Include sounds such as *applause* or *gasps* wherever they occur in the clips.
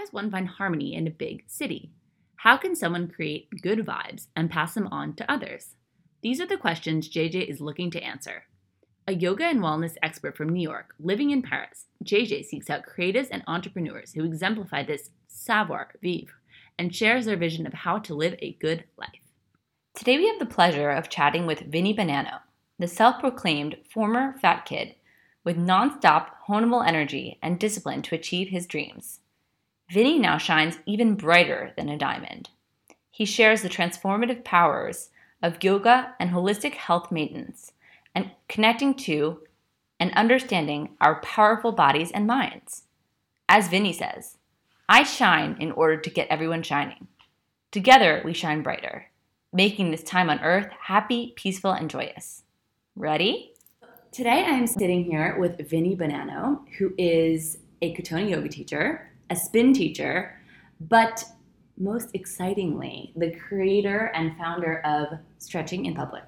does one find harmony in a big city? How can someone create good vibes and pass them on to others? These are the questions JJ is looking to answer. A yoga and wellness expert from New York, living in Paris, JJ seeks out creatives and entrepreneurs who exemplify this savoir vivre and shares their vision of how to live a good life. Today we have the pleasure of chatting with Vinny Bonanno, the self proclaimed former fat kid with non-stop honable energy and discipline to achieve his dreams. Vinny now shines even brighter than a diamond. He shares the transformative powers of yoga and holistic health maintenance and connecting to and understanding our powerful bodies and minds. As Vinny says, I shine in order to get everyone shining. Together, we shine brighter, making this time on earth happy, peaceful, and joyous. Ready? Today, I'm sitting here with Vinny Bonanno, who is a Katonah yoga teacher, a spin teacher, but most excitingly, the creator and founder of Stretching in Public.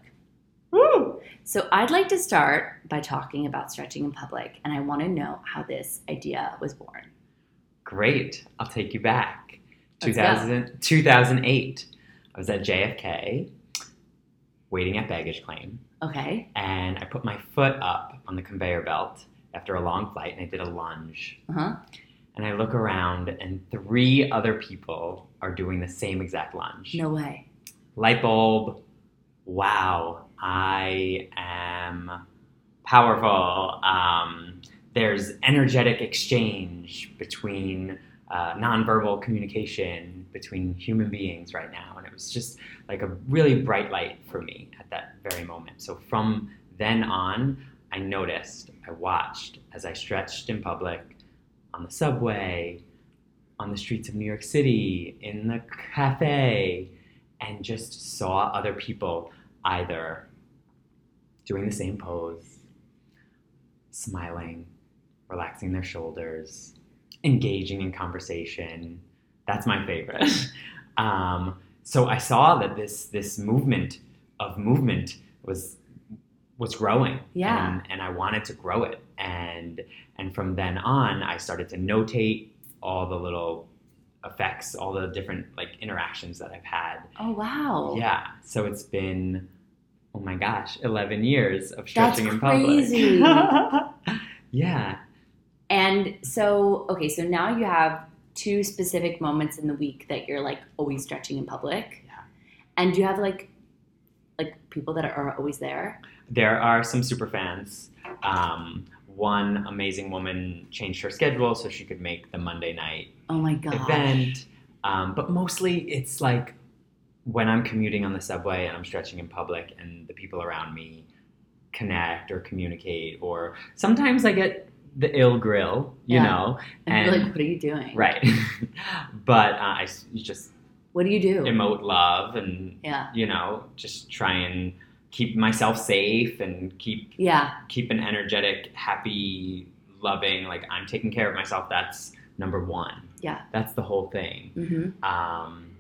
Woo! So, I'd like to start by talking about stretching in public, and I want to know how this idea was born. Great. I'll take you back. Let's 2000, 2008. I was at JFK waiting at baggage claim, Okay. and I put my foot up on the conveyor belt after a long flight, and I did a lunge. Uh huh. And I look around, and three other people are doing the same exact lunge. No way. Light bulb. Wow, I am powerful. Um, there's energetic exchange between uh, nonverbal communication between human beings right now. And it was just like a really bright light for me at that very moment. So from then on, I noticed, I watched as I stretched in public, on the subway, on the streets of New York City, in the cafe, and just saw other people either doing the same pose, smiling, relaxing their shoulders, engaging in conversation. That's my favorite. *laughs* um, so I saw that this this movement of movement was was growing. Yeah. And, and I wanted to grow it. And and from then on I started to notate all the little effects, all the different like interactions that I've had. Oh, wow. Yeah. So it's been oh my gosh, eleven years of That's stretching in crazy. public. *laughs* yeah. And so, okay, so now you have two specific moments in the week that you're like always stretching in public. Yeah. And do you have like like people that are always there? There are some super fans. Um, one amazing woman changed her schedule so she could make the Monday night Oh my god. event. Um, but mostly it's like when I'm commuting on the subway and I'm stretching in public and the people around me connect or communicate, or sometimes I get the ill grill, you Yeah. know, And, you're and- like, what are you doing? right. *laughs* but uh, I just What do you do? emote love and yeah. you know just try and keep myself safe and keep Yeah. keep an energetic, happy, loving. Like I'm taking care of myself. That's number one. Yeah. That's the whole thing. Mm-hmm. Um,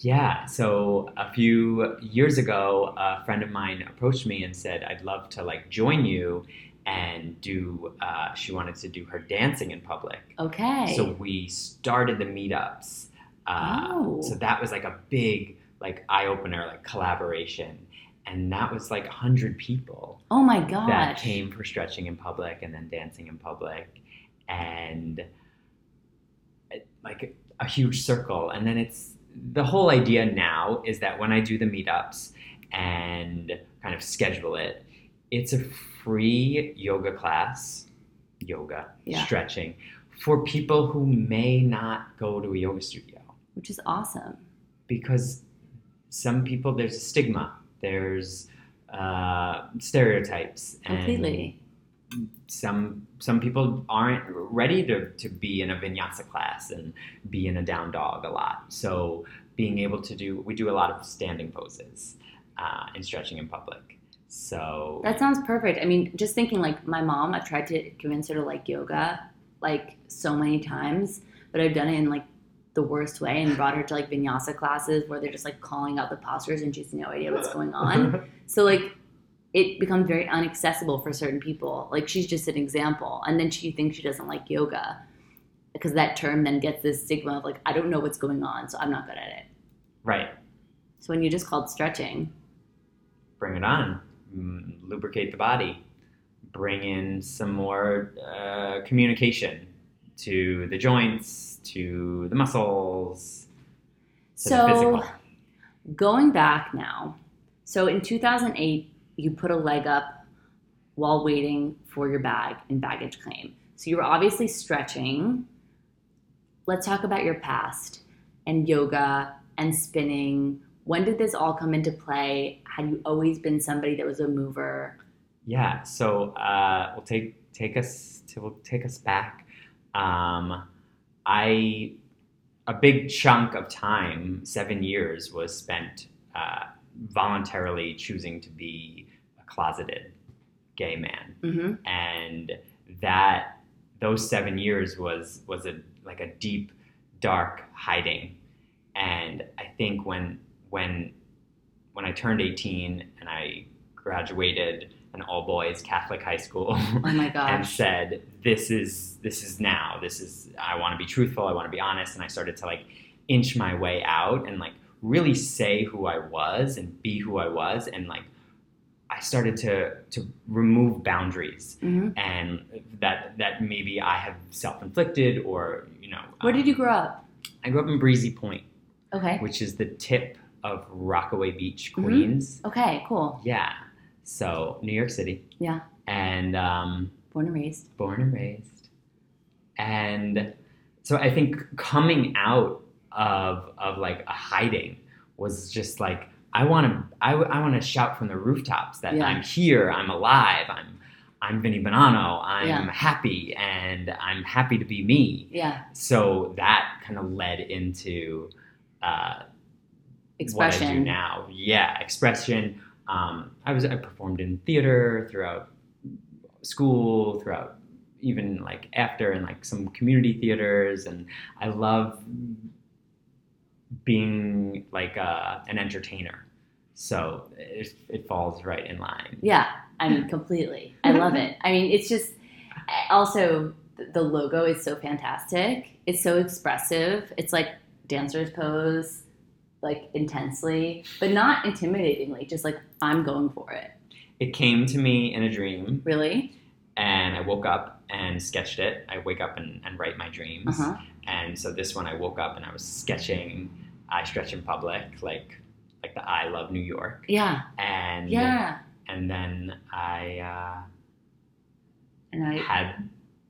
yeah. So a few years ago, a friend of mine approached me and said, "I'd love to like join you." And do uh, she wanted to do her dancing in public? Okay. So we started the meetups. Uh, Oh. So that was like a big like eye opener, like collaboration, and that was like hundred people oh my gosh. that came for stretching in public and then dancing in public, and like a huge circle. And then it's the whole idea now is that when I do the meetups and kind of schedule it, it's a free yoga class, yoga, Yeah. stretching for people who may not go to a yoga studio Which is awesome. because some people there's a stigma there's uh, stereotypes and Completely. some some people aren't ready to, to be in a vinyasa class and be in a down dog a lot so being able to do we do a lot of standing poses uh, and stretching in public so That sounds perfect. I mean, just thinking like my mom, I've tried to convince her to like yoga like so many times, but I've done it in like the worst way and brought her to like vinyasa classes where they're just like calling out the postures and she has no idea what's going on. *laughs* So like it becomes very inaccessible for certain people. Like she's just an example, and then she thinks she doesn't like yoga. because that term then gets this stigma of like I don't know what's going on, so I'm not good at it. Right. So when you just called stretching, Bring it on. Mm, lubricate the body. Bring in some more uh, communication to the joints, to the muscles, to so going back now, so in 2008 you put a leg up while waiting for your bag in baggage claim. So you were obviously stretching. Let's talk about your past and yoga and spinning. When did this all come into play? Had you always been somebody that was a mover? Yeah, so uh, we'll take take us to we'll take us back. Um, I a big chunk of time, seven years, was spent uh, voluntarily choosing to be a closeted gay man, Mm-hmm. and that those seven years was was a like a deep, dark hiding. And I think when when when I turned eighteen and I graduated an all boys Catholic high school. Oh my *laughs* and gosh. said this is this is now this is i want to be truthful i want to be honest and i started to like inch my way out and like really say who i was and be who i was and like i started to to remove boundaries hmm and that that maybe i have self-inflicted or you know Where did um, you grow up? i grew up in breezy point Okay. which is the tip of rockaway beach Mhm. queens Okay, cool. yeah so new york city Yeah. and um Born and raised. born and raised. And so I think coming out of of like a hiding was just like I want to I, want to shout from the rooftops that Yeah. I'm here, I'm alive, I'm I'm Vinny Bonanno, I'm Yeah. happy, and I'm happy to be me. Yeah. So that kind of led into uh, what I do Expression. now. Yeah, expression. Um, I was I performed in theater throughout school, throughout even like after in like some community theaters, and I love being like uh, an entertainer. So it, it falls right in line. Yeah, I mean, completely. I love it. I mean, it's just also the logo is so fantastic. It's so expressive. It's like dancers pose, like intensely, but not intimidatingly. Just like I'm going for it. It came to me in a dream, Really? and I woke up and sketched it. I wake up and, and write my dreams. Uh huh. And so this one, I woke up and I was sketching I Stretch in Public, like like the I Love New York. Yeah. And Yeah. and then I uh, And I. had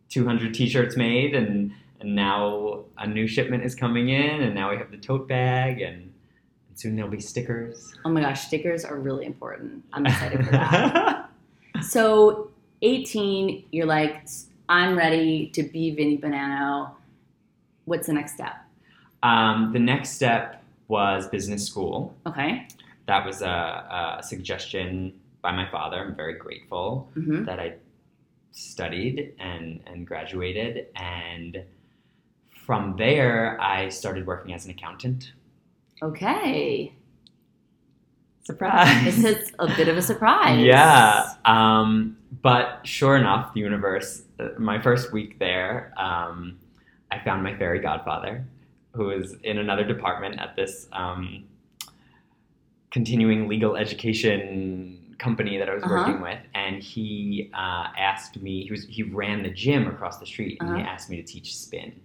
200 T-shirts made, and and now a new shipment is coming in, and now we have the tote bag, and soon there'll be stickers. Oh my gosh, stickers are really important. I'm excited for that. *laughs* So, 18, you're like, I'm ready to be Vinny Bonanno. What's the next step? um, the next step was business school. Okay. That was a, a suggestion by my father. I'm very grateful. hmm that I studied and, and graduated. And from there, I started working as an accountant. Okay. Surprise! This is a bit of a surprise. Yeah. Um, but sure enough, the universe, uh, my first week there, um, I found my fairy godfather, who was in another department at this um, continuing legal education company that I was Uh-huh. working with, and he uh, asked me. He was he ran the gym across the street, and he Uh-huh. asked me to teach spin.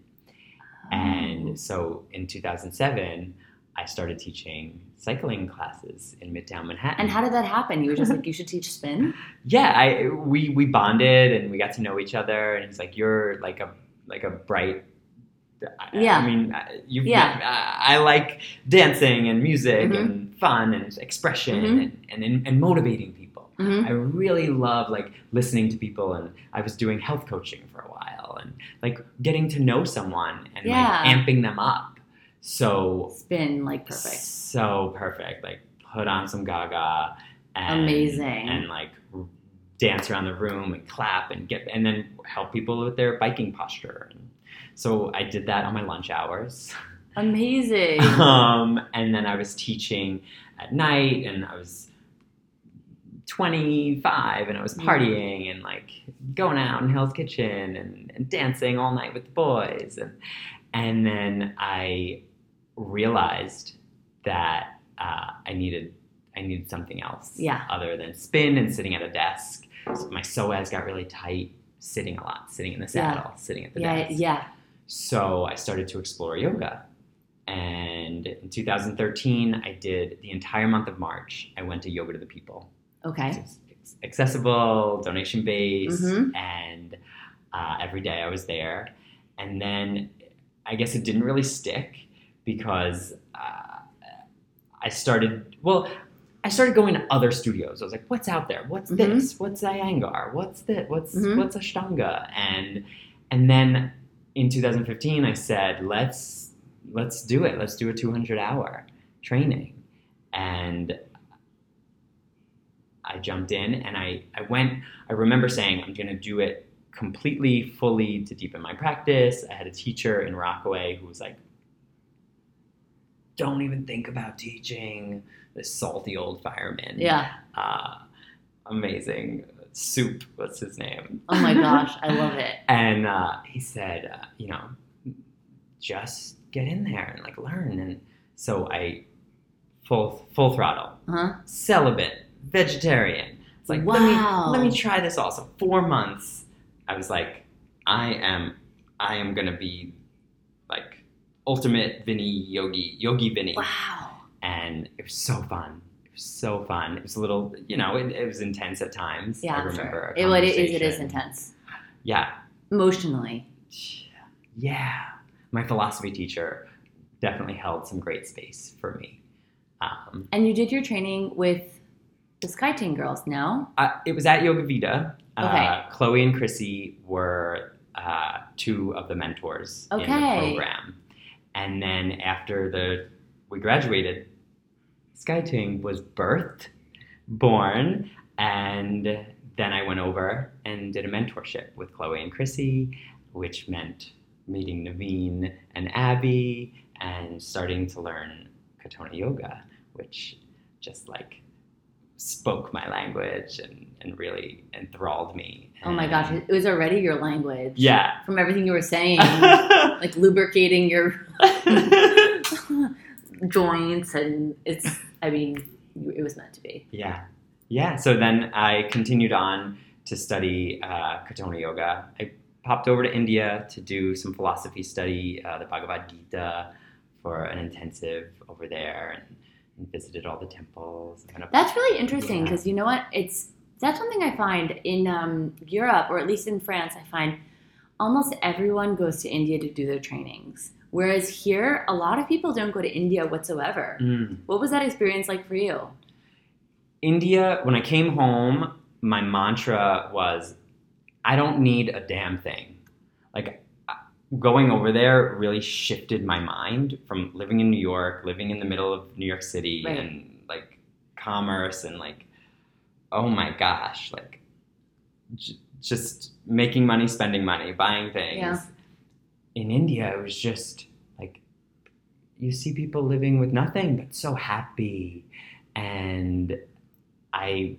Oh. And so in 2007, I started teaching cycling classes in Midtown Manhattan. And how did that happen? You were just like, you should teach spin? *laughs* yeah, I we we bonded and we got to know each other. And he's like, "You're like a like a bright." I- Yeah. I mean, you. Yeah. I, I like dancing and music Mhm. and fun and expression Mhm. and, and and motivating people. hmm I really love like listening to people, and I was doing health coaching for a while, and like getting to know someone and Yeah. like amping them up. So Spin, like perfect. so perfect. Like put on some Gaga. And, Amazing. And like dance around the room and clap and get and then help people with their biking posture. And so I did that on my lunch hours. Amazing. *laughs* um, and then I was teaching at night, and I was 25 and I was partying and like going out in Hell's Kitchen and, and dancing all night with the boys. And, and then I realized that uh, I needed I needed something else Yeah. other than spin and sitting at a desk. So my psoas got really tight, sitting a lot, sitting in the Yeah. saddle, sitting at the Yeah, desk. yeah. So I started to explore yoga. And in 2013, I did the entire month of March. I went to Yoga to the People. Okay. It's, accessible, donation based, Mhm. and uh, every day I was there. And then I guess it didn't really stick because uh, I started, well, I started going to other studios. I was like, what's out there? What's Mhm. this? What's Iyengar? What's this? What's Mhm. what's Ashtanga? And and then in 2015 I said, let's let's do it. Let's do a 200 hour training. And I jumped in and I, I went, I remember saying, I'm going to do it completely, fully to deepen my practice. I had a teacher in Rockaway who was like, don't even think about teaching. This salty old fireman. Yeah. Uh, amazing. Soup, what's his name? Oh my *laughs* gosh, I love it. And uh, he said, uh, you know, just get in there and like learn. And so I full full throttle, uh-huh. celibate, vegetarian. It's like Wow. let me let me try this all. So four months, I was like, I am I am gonna be ultimate Vinny yogi yogi Vinny, Wow. and it was so fun. It was so fun. It was a little, you know, it, it was intense at times. Yeah, I remember. sure. It, it is. It is intense Yeah, emotionally. yeah. My philosophy teacher definitely held some great space for me. Um, And you did your training with the Sky Ting girls, no? uh, it was at Yoga Vida. Okay. Uh, Chloe and Krissy were uh, two of the mentors in the program. And then after the we graduated, Sky Ting was birthed, born, and then I went over and did a mentorship with Chloe and Krissy, which meant meeting Nevine and Abby and starting to learn Katonah Yoga, which just like spoke my language and, and really enthralled me. Oh my gosh, it was already your language. Yeah. From everything you were saying, *laughs* like lubricating your *laughs* joints, and it's. I mean, it was meant to be. yeah. Yeah. So then I continued on to study uh, Katonah Yoga. I popped over to India to do some philosophy study, uh, the Bhagavad Gita, for an intensive over there, and, and visited all the temples. Went up- That's really interesting Yeah. because you know what? It's that's something I find in um, Europe or at least in France. I find almost everyone goes to India to do their trainings, whereas here a lot of people don't go to India whatsoever. Mm. What was that experience like for you? India, when I came home, my mantra was, I don't need a damn thing. Like, going over there really shifted my mind from living in New York, living in the middle of New York City, Right. and like commerce, and like, oh my gosh, like, j- just making money, spending money, buying things. Yeah. In India, it was just like, you see people living with nothing but so happy and I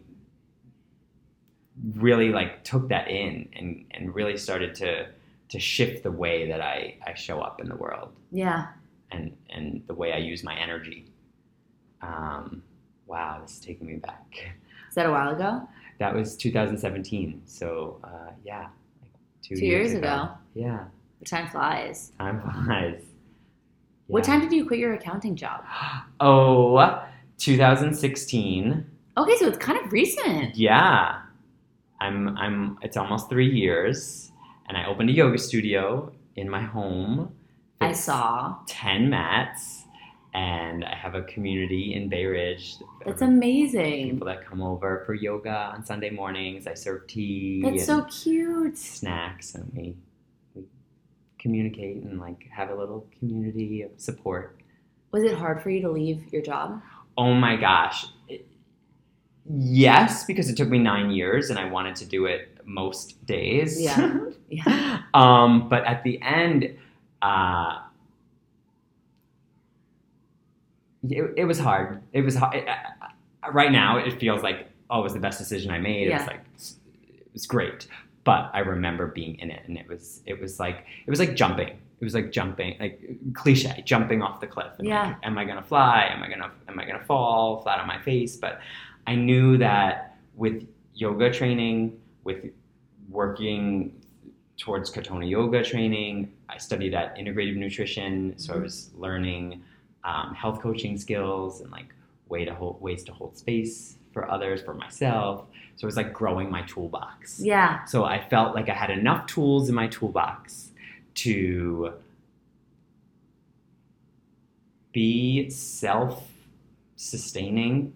really like took that in and, and really started to to shift the way that I, I show up in the world Yeah. and and the way I use my energy. Um, wow, this is taking me back. Is that a while ago? That was 2017. So uh, yeah, like two, Two years ago. Yeah, The time flies. time flies. What time did you quit your accounting job? *gasps* Oh, 2016. Okay, so it's kind of recent. Yeah. I'm I'm it's almost 3 years and I opened a yoga studio in my home. I saw. 10 mats and I have a community in Bay Ridge. That's amazing. People that come over for yoga on Sunday mornings. I serve tea That's and so cute. snacks and we we communicate and like have a little community of support. Was it hard for you to leave your job? Oh my gosh. It- yes, because it took me nine years and I wanted to do it most days. Yeah. *laughs* Yeah. um, but at the end, uh, it, it was hard. It was hard. uh, right now, it feels like oh, it was the best decision I made. It was like it was great. But I remember being in it, and it was it was like it was like jumping. It was like jumping, like cliche, jumping off the cliff. And Yeah. Like, am I gonna fly? Am I gonna am I gonna fall flat on my face? But I knew that with yoga training, with working towards Katonah yoga training, I studied at integrative nutrition, so I Mhm. was learning um, health coaching skills and like way to hold ways to hold space for others, for myself. So it was like growing my toolbox. Yeah. So I felt like I had enough tools in my toolbox to be self-sustaining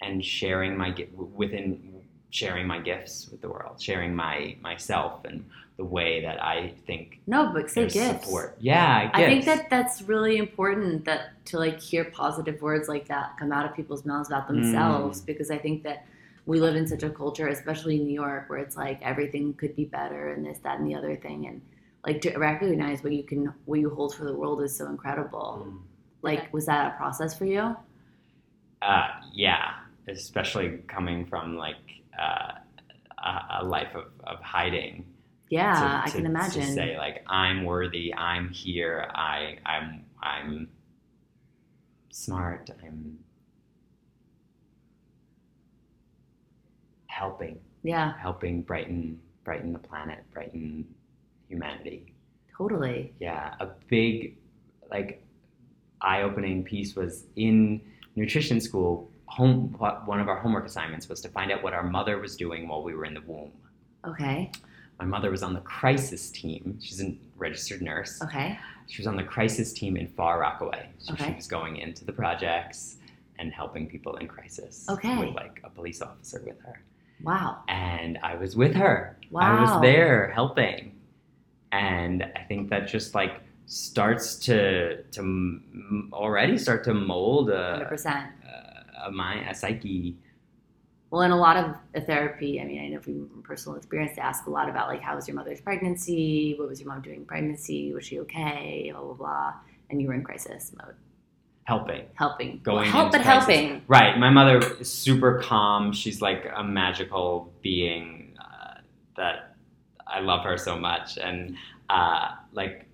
and sharing my within sharing my gifts with the world, sharing my myself and the way that I think No, but say gifts. support. Yeah, I think that that's really important that to like hear positive words like that come out of people's mouths about themselves Mm. because I think that we live in such a culture, especially in New York, where it's like everything could be better and this, that, and the other thing, and like to recognize what you can, what you hold for the world is so incredible. Mm. Like, was that a process for you? Uh, yeah, especially coming from like uh, a, a life of, of hiding. Yeah, to- I to- can imagine. To say like I'm worthy, I'm here, I I'm I'm smart, I'm helping, yeah, helping brighten brighten the planet, brighten humanity. totally. Yeah, a big like eye-opening piece was in nutrition school. Home, one of our homework assignments was to find out what our mother was doing while we were in the womb. Okay, My mother was on the crisis team. She's a registered nurse. okay, She was on the crisis team in Far Rockaway. So Okay. she was going into the projects and helping people in crisis. Okay. With like a police officer with her. wow, And I was with her. Wow. I was there helping. And I think that just like starts to to already start to mold hundred a, percent. a, mind, a psyche. Well, in a lot of therapy, I mean, I know from personal experience, they ask a lot about like, how was your mother's pregnancy? What was your mom doing in pregnancy? Was she okay? Blah blah blah. And you were in crisis mode, Helping. helping, Going well, help, but crisis. helping. Right. My mother is super calm. She's like a magical being uh, that I love her so much. And uh, like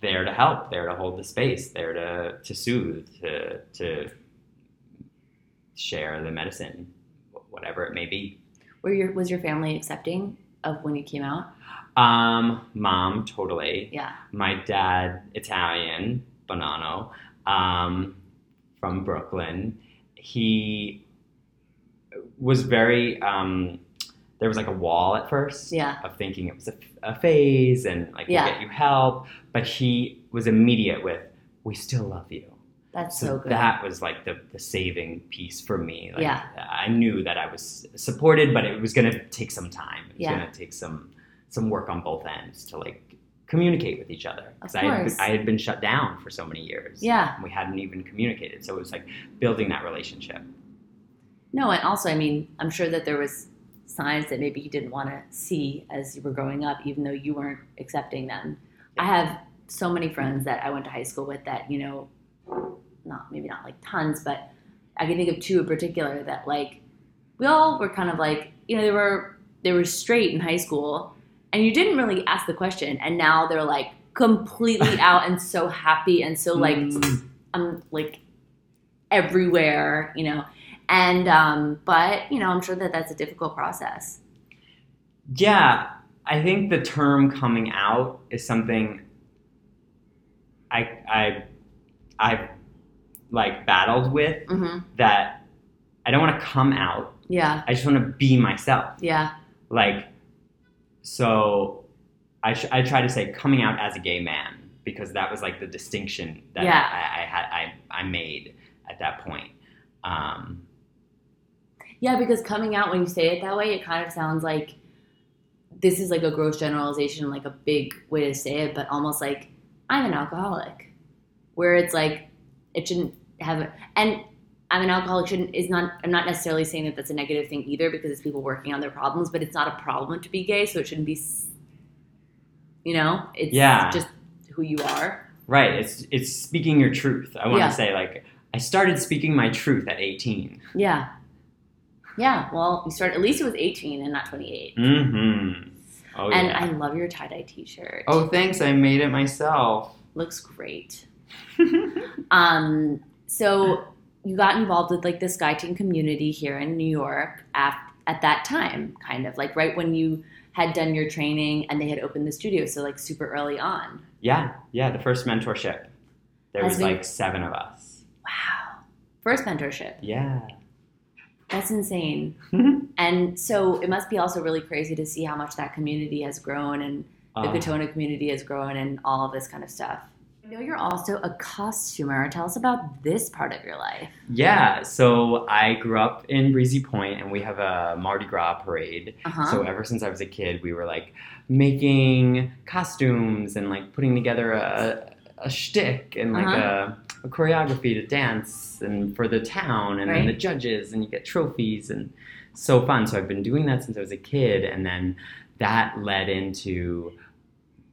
there to help, there to hold the space, there to, to soothe, to, to share the medicine, whatever it may be. Were your was your family accepting of when you came out? Um, mom, totally. Yeah. My dad, Italian, Bonanno, um, from Brooklyn. He was very. Um, there was like a wall at first Yeah. of thinking it was a, a phase and like Yeah. we'll get you help, but he was immediate with, "We still love you." That's So, so, good. that was like the, the saving piece for me. Like, Yeah. I knew that I was supported, but it was going to take some time. It was Yeah. going to take some some work on both ends to like communicate with each other. Of I had, been, I had been shut down for so many years. Yeah. We hadn't even communicated. So it was like building that relationship. No, and also, I mean, I'm sure that there was signs that maybe you didn't want to see as you were growing up, even though you weren't accepting them. I have so many friends that I went to high school with that, you know, not maybe not like tons, but I can think of two in particular that like we all were kind of like, you know, they were they were straight in high school, and you didn't really ask the question, and now they're like completely *laughs* out and so happy and so like Mm. I'm like everywhere, you know. And um, but you know, I'm sure that that's a difficult process. Yeah, I think the term coming out is something I I I've like battled with hmm that I don't want to come out. Yeah, I just want to be myself. yeah, Like, so I, sh- I try to say coming out as a gay man because that was like the distinction that Yeah. I, I had I, I made at that point. Um, yeah. Because coming out when you say it that way, it kind of sounds like this is like a gross generalization, like a big way to say it, but almost like I'm an alcoholic, where it's like it shouldn't have and I'm an alcoholic shouldn't is not I'm not necessarily saying that that's a negative thing either because it's people working on their problems, but it's not a problem to be gay, so it shouldn't be, you know, it's Yeah. just who you are. right. It's it's speaking your truth. I want Yeah. to say like I started speaking my truth at 18. Yeah. Yeah, well, you started, at least it was 18 and not 28. Mm-hmm. Oh, and yeah. I love your tie dye t shirt. oh, thanks. I made it myself. Looks great. *laughs* Um, so you got involved with like the Sky Ting community here in New York at, at that time, kind of like right when you had done your training and they had opened the studio. So like super early on. yeah, yeah. The first mentorship. There was been- like seven of us. Wow. First mentorship. Yeah. That's insane. *laughs* And so it must be also really crazy to see how much that community has grown and the Uh, Katonah community has grown and all of this kind of stuff. Know you're also a costumer. Tell us about this part of your life. yeah. So I grew up in Breezy Point, and we have a Mardi Gras parade. Uh-huh. So ever since I was a kid, we were like making costumes and like putting together a, a shtick and like Uh-huh. a, a choreography to dance and for the town and then the judges and you get trophies and so fun. So I've been doing that since I was a kid, and then that led into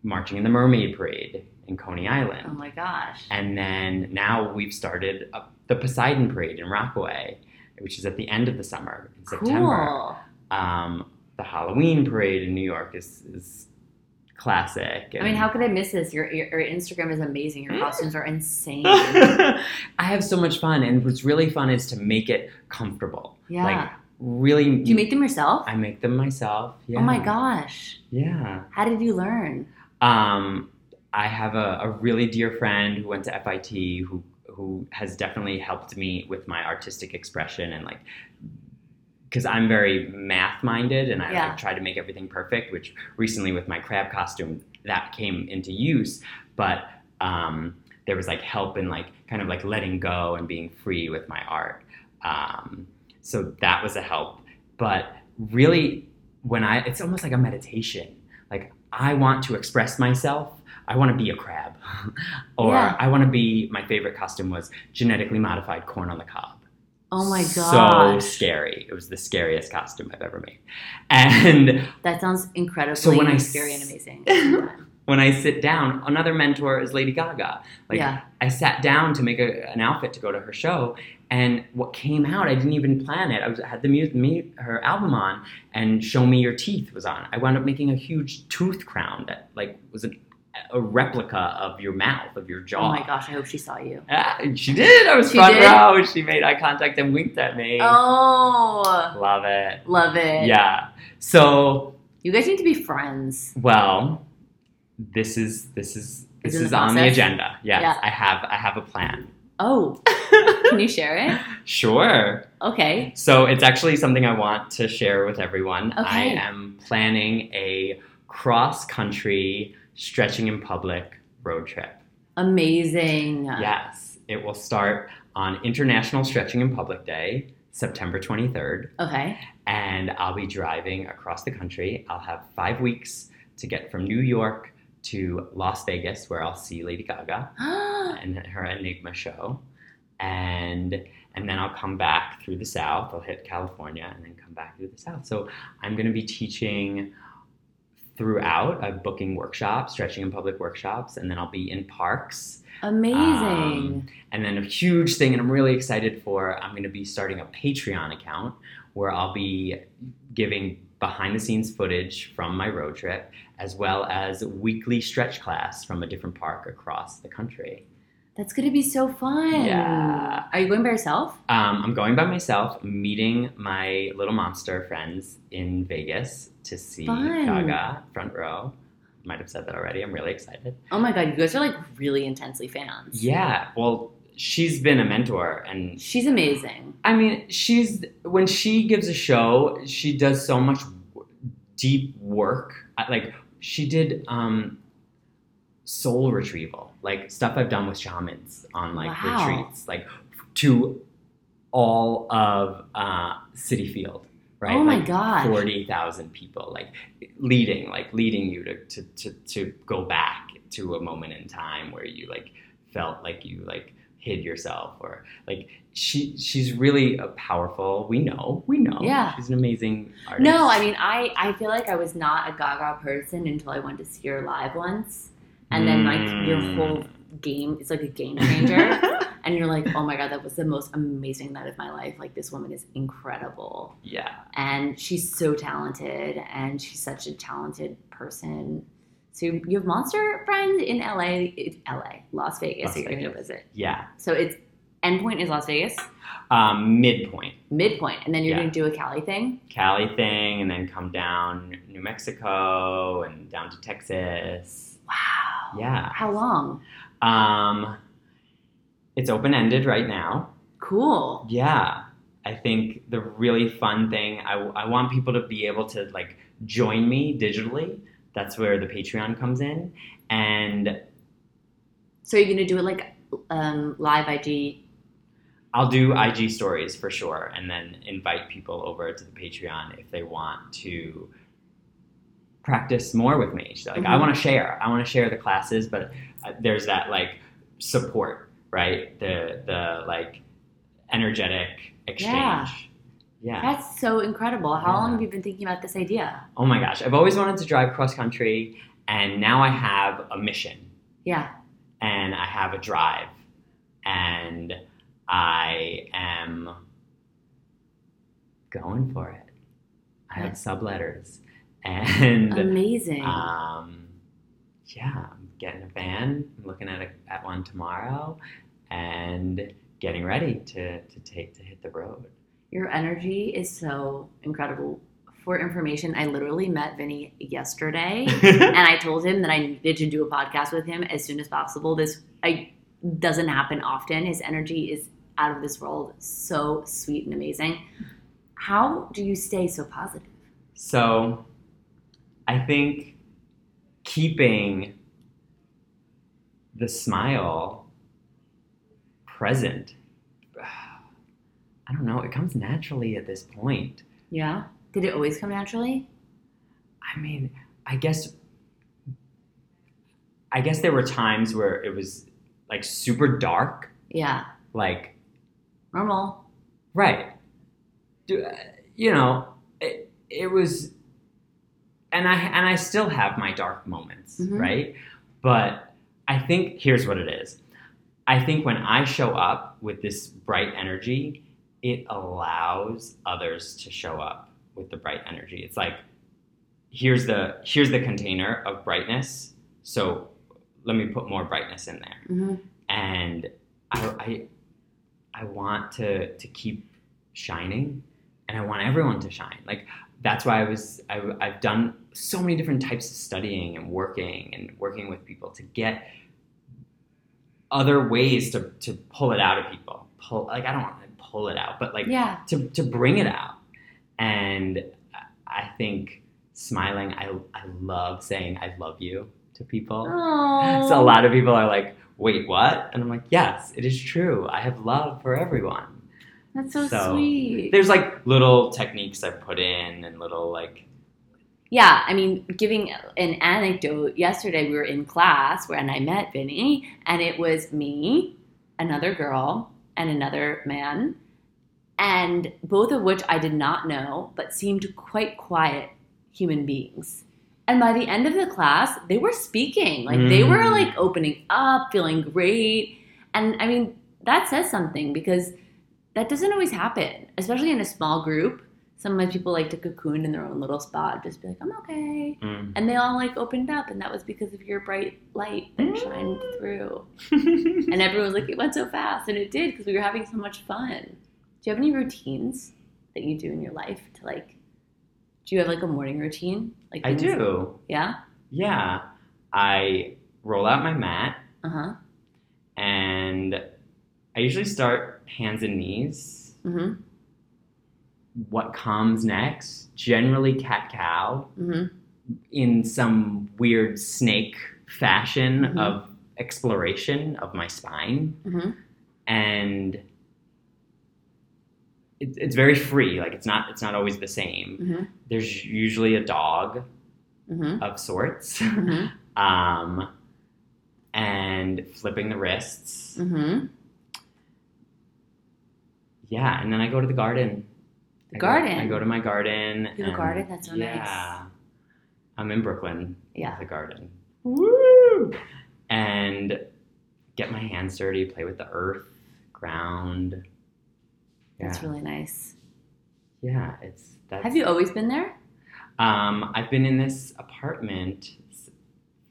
marching in the Mermaid Parade in Coney Island. oh my gosh. And then now we've started the Poseidon Parade in Rockaway, which is at the end of the summer in September. Cool. Um, the Halloween Parade in New York is, is classic. I mean, how could I miss this? Your, your, your Instagram is amazing. Your costumes are insane. *laughs* I have so much fun, and what's really fun is to make it comfortable. Yeah. Like really. Do you make them yourself? I make them myself. Yeah. Oh my gosh. Yeah. How did you learn? Um, I have a, a really dear friend who went to FIT who who has definitely helped me with my artistic expression and like because I'm very math minded and I Yeah. like, try to make everything perfect. Which recently with my crab costume that came into use, but um, there was like help in like kind of like letting go and being free with my art. Um, so that was a help. But really, when I it's almost like a meditation. Like I want to express myself. I want to be a crab, *laughs* or Yeah. I want to be. My favorite costume was genetically modified corn on the cob Oh my god! so scary. It was the scariest costume I've ever made. *laughs* And That sounds incredibly So when I scary and amazing. at the same time. when I sit down, another mentor is Lady Gaga. Like yeah. I sat down to make a, an outfit to go to her show, and what came out, I didn't even plan it. I was had the mu- me, her album on, and "Show Me Your Teeth" was on. I wound up making a huge tooth crown that like was an, a replica of your mouth, of your jaw. Oh my gosh, I hope she saw you. Ah, she did. I was She front did? row. She made eye contact and winked at me. Oh, Love it. love it. Yeah. So You guys need to be friends. Well, this is this is Is this is on the agenda. Yes, Yeah. I have I have a plan. Oh, *laughs* can you share it? *laughs* Sure. Okay. So it's actually something I want to share with everyone. Okay. I am planning a cross country stretching in public road trip. Amazing. Yes, it will start on International Stretching in Public Day, September 23rd, Okay. and I'll be driving across the country. I'll have 5 weeks to get from New York to Las Vegas where I'll see Lady Gaga. *gasps* and her Enigma show, and and then I'll come back through the South. I'll hit California and then come back through the South. So I'm going to be teaching throughout. I'm booking workshops, stretching in public workshops, and then I'll be in parks. Amazing. Um, And then a huge thing, and I'm really excited for. I'm going to be starting a Patreon account where I'll be giving behind the scenes footage from my road trip as well as weekly stretch class from a different park across the country. That's gonna be so fun. Yeah. Are you going by yourself? Um, I'm going by myself, meeting my little monster friends in Vegas to see Fun. Gaga front row. Might have said that already. I'm really excited. Oh my god, you guys are like really intensely fans. Yeah, well, she's been a mentor, and She's amazing. I mean, she's when she gives a show, she does so much deep work. Like she did um, soul retrieval, like stuff I've done with shamans on like Wow. retreats, like to all of uh, Citi Field, right? Oh my Like, gosh. forty thousand people, like leading, like leading you to, to to to go back to a moment in time where you like felt like you like hid yourself or like she she's really a powerful we know we know Yeah. she's an amazing artist No, I mean I I feel like I was not a Gaga person until I went to see her live once. And then like your Mm. whole game it's like a game changer. *laughs* and you're like, oh my god, that was the most amazing night of my life. Like this woman is incredible, Yeah. and she's so talented, and she's such a talented person. So you have monster friends in LA, it's LA, Las Vegas. Las you're gonna Vegas. visit. Yeah. So it's endpoint is Las Vegas, Um, midpoint. midpoint, and then you're Yeah. gonna do a Cali thing. Cali thing, and then come down New Mexico and down to Texas. Wow. Yeah. How long? Um, it's open ended right now. Cool. Yeah. I think the really fun thing, I, I want people to be able to like join me digitally. That's where the Patreon comes in. And So you're gonna do it like um, live IG. I'll do IG stories for sure, and then invite people over to the Patreon if they want to practice more with me. So, like, I Mhm. want to share. I want to share the classes, but uh, there's that like support, right? The the like energetic exchange. Yeah. Yeah. That's so incredible. How Yeah. long have you been thinking about this idea? Oh my gosh, I've always wanted to drive cross country, and now I have a mission. Yeah. and I have a drive, and I am going for it. I have subletters, *laughs* and Amazing. um, yeah, I'm getting a van. I'm looking at a, at one tomorrow, and getting ready to to take to hit the road. Your energy is so incredible. For information, I literally met Vinny yesterday *laughs* and I told him that I needed to do a podcast with him as soon as possible. This I doesn't happen often. His energy is out of this world, so sweet and amazing. How do you stay so positive? So, I think keeping the smile present, I don't know, it comes naturally at this point. Yeah. Did it always come naturally? I mean, I guess I guess there were times where it was like super dark, Yeah. like Normal. Right. Do- uh, You know, it, it was, and I and I still have my dark moments, Mhm. right? But I think here's what it is. I think when I show up with this bright energy, it allows others to show up with the bright energy. It's like here's the here's the container of brightness. So let me put more brightness in there hmm and I, I, I want to to keep shining, and I want everyone to shine. Like that's why I was I, I've done so many different types of studying and working and working with people to get other ways to to pull it out of people. Pull like I don't want to pull it out, but like Yeah. to to bring it out. And I think smiling. I I love saying I love you to people. Oh. So a lot of people are like, wait, what? And I'm like, yes, it is true. I have love for everyone. That's so, So, sweet. There's like little techniques I've put in and little like, Yeah, I mean, giving an anecdote, yesterday we were in class where and I met Vinny, and it was me, another girl, and another man, and both of which I did not know, but seemed quite quiet human beings. And by the end of the class, they were speaking. Like they were Mm. like opening up, feeling great. And I mean, that says something because that doesn't always happen, especially in a small group. Sometimes people like to cocoon in their own little spot, just be like, I'm okay. mm. And they all like opened up, and that was because of your bright light that shined through. *laughs* And everyone was like, it went so fast. And it did because we were having so much fun. Do you have any routines that you do in your life to like, do you have like a morning routine? Like I do. Yeah? Yeah. I roll out my mat Uh huh. and I usually start hands and knees. Mm What comes next? Generally cat cow. hmm. Mm in some weird snake fashion Mhm. of exploration of my spine hmm. Mm and it, it's very free like it's not it's not always the same hmm. Mm there's usually a dog hmm. Mm of sorts *laughs* um, and flipping the wrists hmm. Yeah and then i go to the garden The I go- garden? i go to my garden You have a garden? That's so nice. yeah i'm in brooklyn Yeah. the garden. Woo! And get my hands dirty, play with the earth, ground. That's really nice. Yeah, it's that's Have you always been there? Um, I've been in this apartment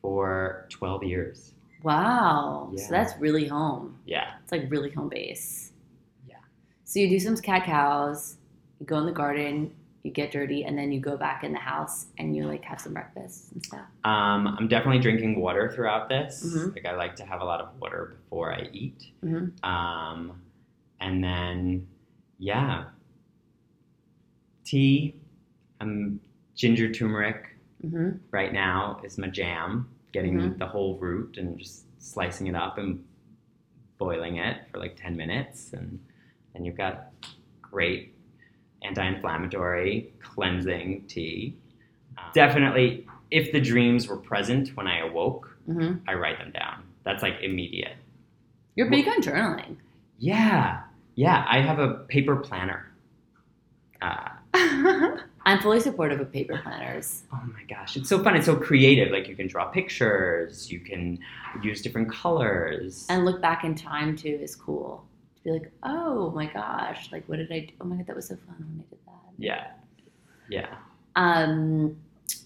for 12 years. Wow. Yeah. So that's really home. Yeah. It's like really home base. So you do some cat cows, you go in the garden, you get dirty, and then you go back in the house and you like have some breakfast and stuff. Um, I'm definitely drinking water throughout this. Mhm. Like I like to have a lot of water before I eat. Mhm. Um, and then, yeah, tea. I'm ginger turmeric hmm right now is my jam. Getting Mhm. the whole root and just slicing it up and boiling it for like 10 minutes. And then you've got great anti-inflammatory cleansing tea. Uh, definitely, if the dreams were present when I awoke, hmm I write them down. That's like immediate. You're big on journaling. Yeah, yeah. I have a paper planner. Uh, *laughs* I'm fully supportive of paper planners. oh my gosh, it's so fun. It's so creative. Like you can draw pictures. You can use different colors. And look back in time too is cool. Be like, oh my gosh, like what did I do? Oh my god, that was so fun when I did that. yeah, yeah. Um,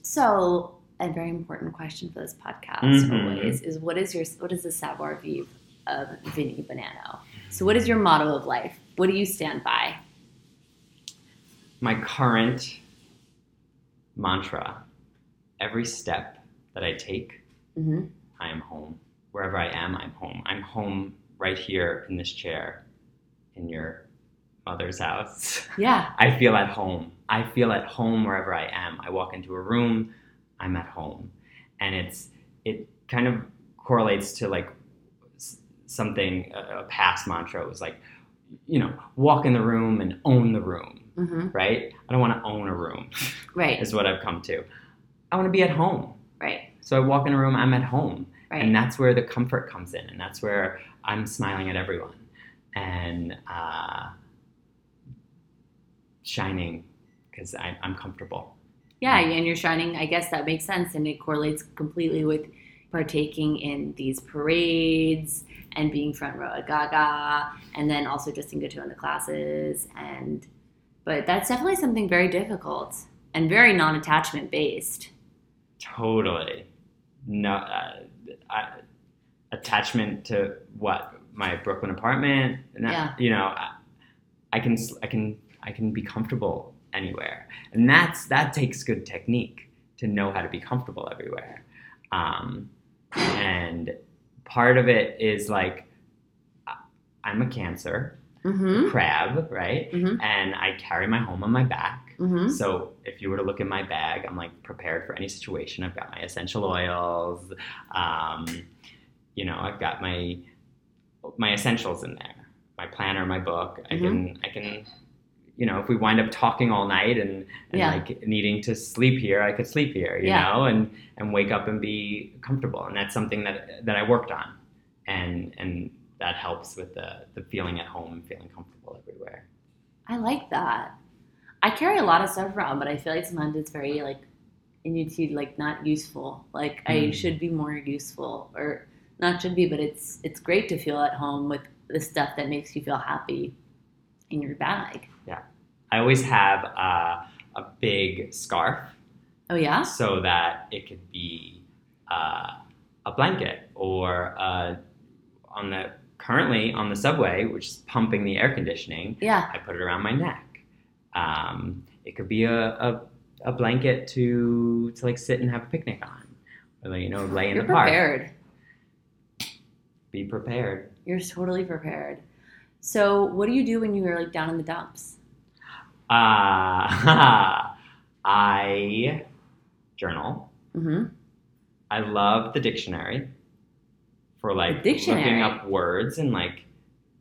so a very important question for this podcast Mhm. always is what is your what is the savoir vivre of Vinny Bonanno? So what is your motto of life? What do you stand by? My current mantra: every step that I take, hmm I am home. Wherever I am, I'm home. I'm home right here in this chair, in your mother's house. Yeah. *laughs* I feel at home. I feel at home wherever I am. I walk into a room, I'm at home. And it's it kind of correlates to like something a, past mantra was like you know, walk in the room and own the room, hmm right? I don't want to own a room. Right. is what I've come to. I want to be at home. Right. So I walk in a room, I'm at home. Right. And that's where the comfort comes in, and that's where I'm smiling at everyone and uh, shining because I'm comfortable. Yeah, and you're shining. I guess that makes sense, and it correlates completely with partaking in these parades and being front row at Gaga, and then also just in go to in the classes. And but that's definitely something very difficult and very non-attachment based. Totally. No uh, I, attachment to what my Brooklyn apartment. And that- Yeah. You know, I, I can I can I can be comfortable anywhere, and that's that takes good technique to know how to be comfortable everywhere. Um, and part of it is like I'm a Cancer Mm-hmm. crab, right? Mhm. And I carry my home on my back. Mm-hmm. So if you were to look in my bag, I'm like prepared for any situation. I've got my essential oils. Um, you know, I've got my my essentials in there. My planner, my book. I can I can you know, if we wind up talking all night and, and Yeah. like needing to sleep here, I could sleep here, you Yeah. know, and and wake up and be comfortable. And that's something that that I worked on. And and that helps with the, the feeling at home and feeling comfortable everywhere. I like that. I carry a lot of stuff around, but I feel like sometimes it's very like inutile, like not useful. Like I Mm. should be more useful, or not should be, but it's it's great to feel at home with the stuff that makes you feel happy in your bag. Yeah, I always have uh, a big scarf Oh yeah, so that it could be uh, a blanket or uh, on the currently on the subway, which is pumping the air conditioning. yeah. I put it around my neck. Um, it could be a, a, a blanket to to like sit and have a picnic on, or like, you know, lay in You're the park. prepared. Be prepared. You're totally prepared. So, what do you do when you are like down in the dumps? Uh, *laughs* I journal. Mm-hmm. I love the dictionary for like dictionary? looking up words and like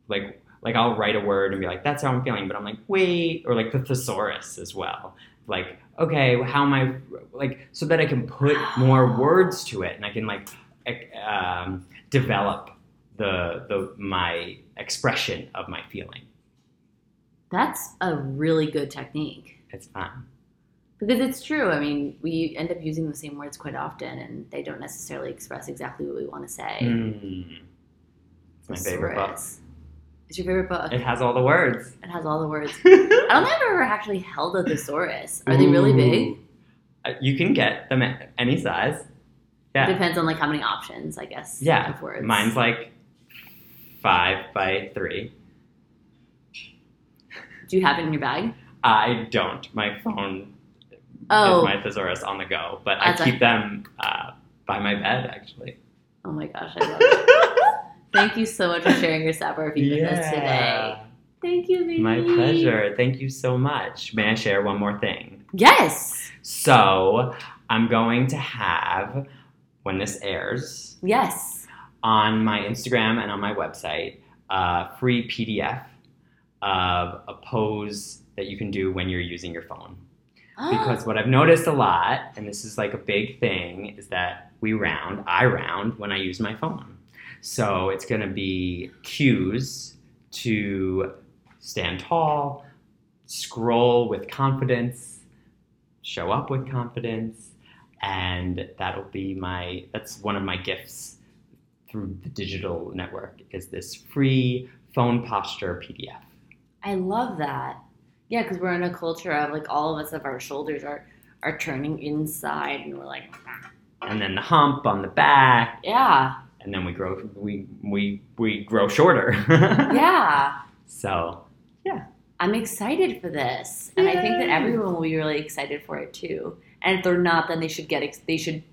like like I'll write a word and be like that's how I'm feeling, but I'm like wait, or like the thesaurus as well. Like okay, how am I like so that I can put *gasps* more words to it and I can like um, develop the the my expression of my feeling. That's a really good technique. It's fun. Because it's true. I mean, we end up using the same words quite often, and they don't necessarily express exactly what we want to say. Mm. It's my favorite book. It's your favorite book. It has all the words. It has all the words. *laughs* I don't think I've ever actually held a thesaurus. Are they really big? Uh, You can get them at any size. Yeah. Depends on like how many options, I guess. Yeah. Mine's like five by three. Do you have it in your bag? I don't. My phone Oh. is my thesaurus on the go, but That's I a- keep them uh, by my bed actually. Oh my gosh, I love it. *laughs* Thank you so much for sharing your savoir vivre with us today. Thank you, baby. My pleasure. Thank you so much. May I share one more thing? Yes. So, I'm going to have, when this airs, Yes. On my Instagram and on my website, a free PDF of a pose that you can do when you're using your phone. Ah. Because what I've noticed a lot, and this is like a big thing, is that we round, I round when I use my phone. So it's going to be cues to stand tall, scroll with confidence, show up with confidence, and that'll be my that's one of my gifts through the digital network is this free phone posture PDF. I love that. Yeah, because we're in a culture of like all of us of our shoulders are are turning inside, and we're like, ah. And then the hump on the back, yeah, and then we grow we we we grow shorter. *laughs* yeah. So yeah. I'm excited for this, and I think that everyone will be really excited for it too. And if they're not, then they should get ex- they should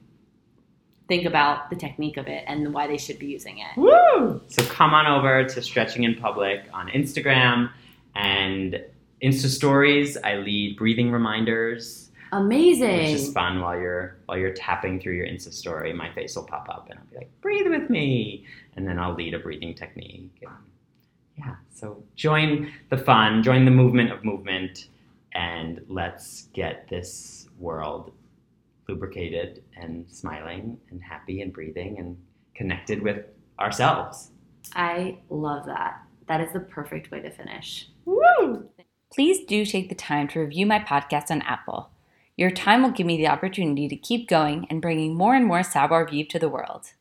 think about the technique of it and why they should be using it. woo! So come on over to Stretching in Public on Instagram and Insta stories. I lead breathing reminders, Amazing. which is fun while you're while you're tapping through your Insta story. My face will pop up and I'll be like, "Breathe with me," and then I'll lead a breathing technique. And yeah, so join the fun, join the movement of movement, and let's get this world lubricated and smiling and happy and breathing and connected with ourselves. I love that. That is the perfect way to finish. Woo! Please do take the time to review my podcast on Apple. Your time will give me the opportunity to keep going and bringing more and more savoir vivre to the world.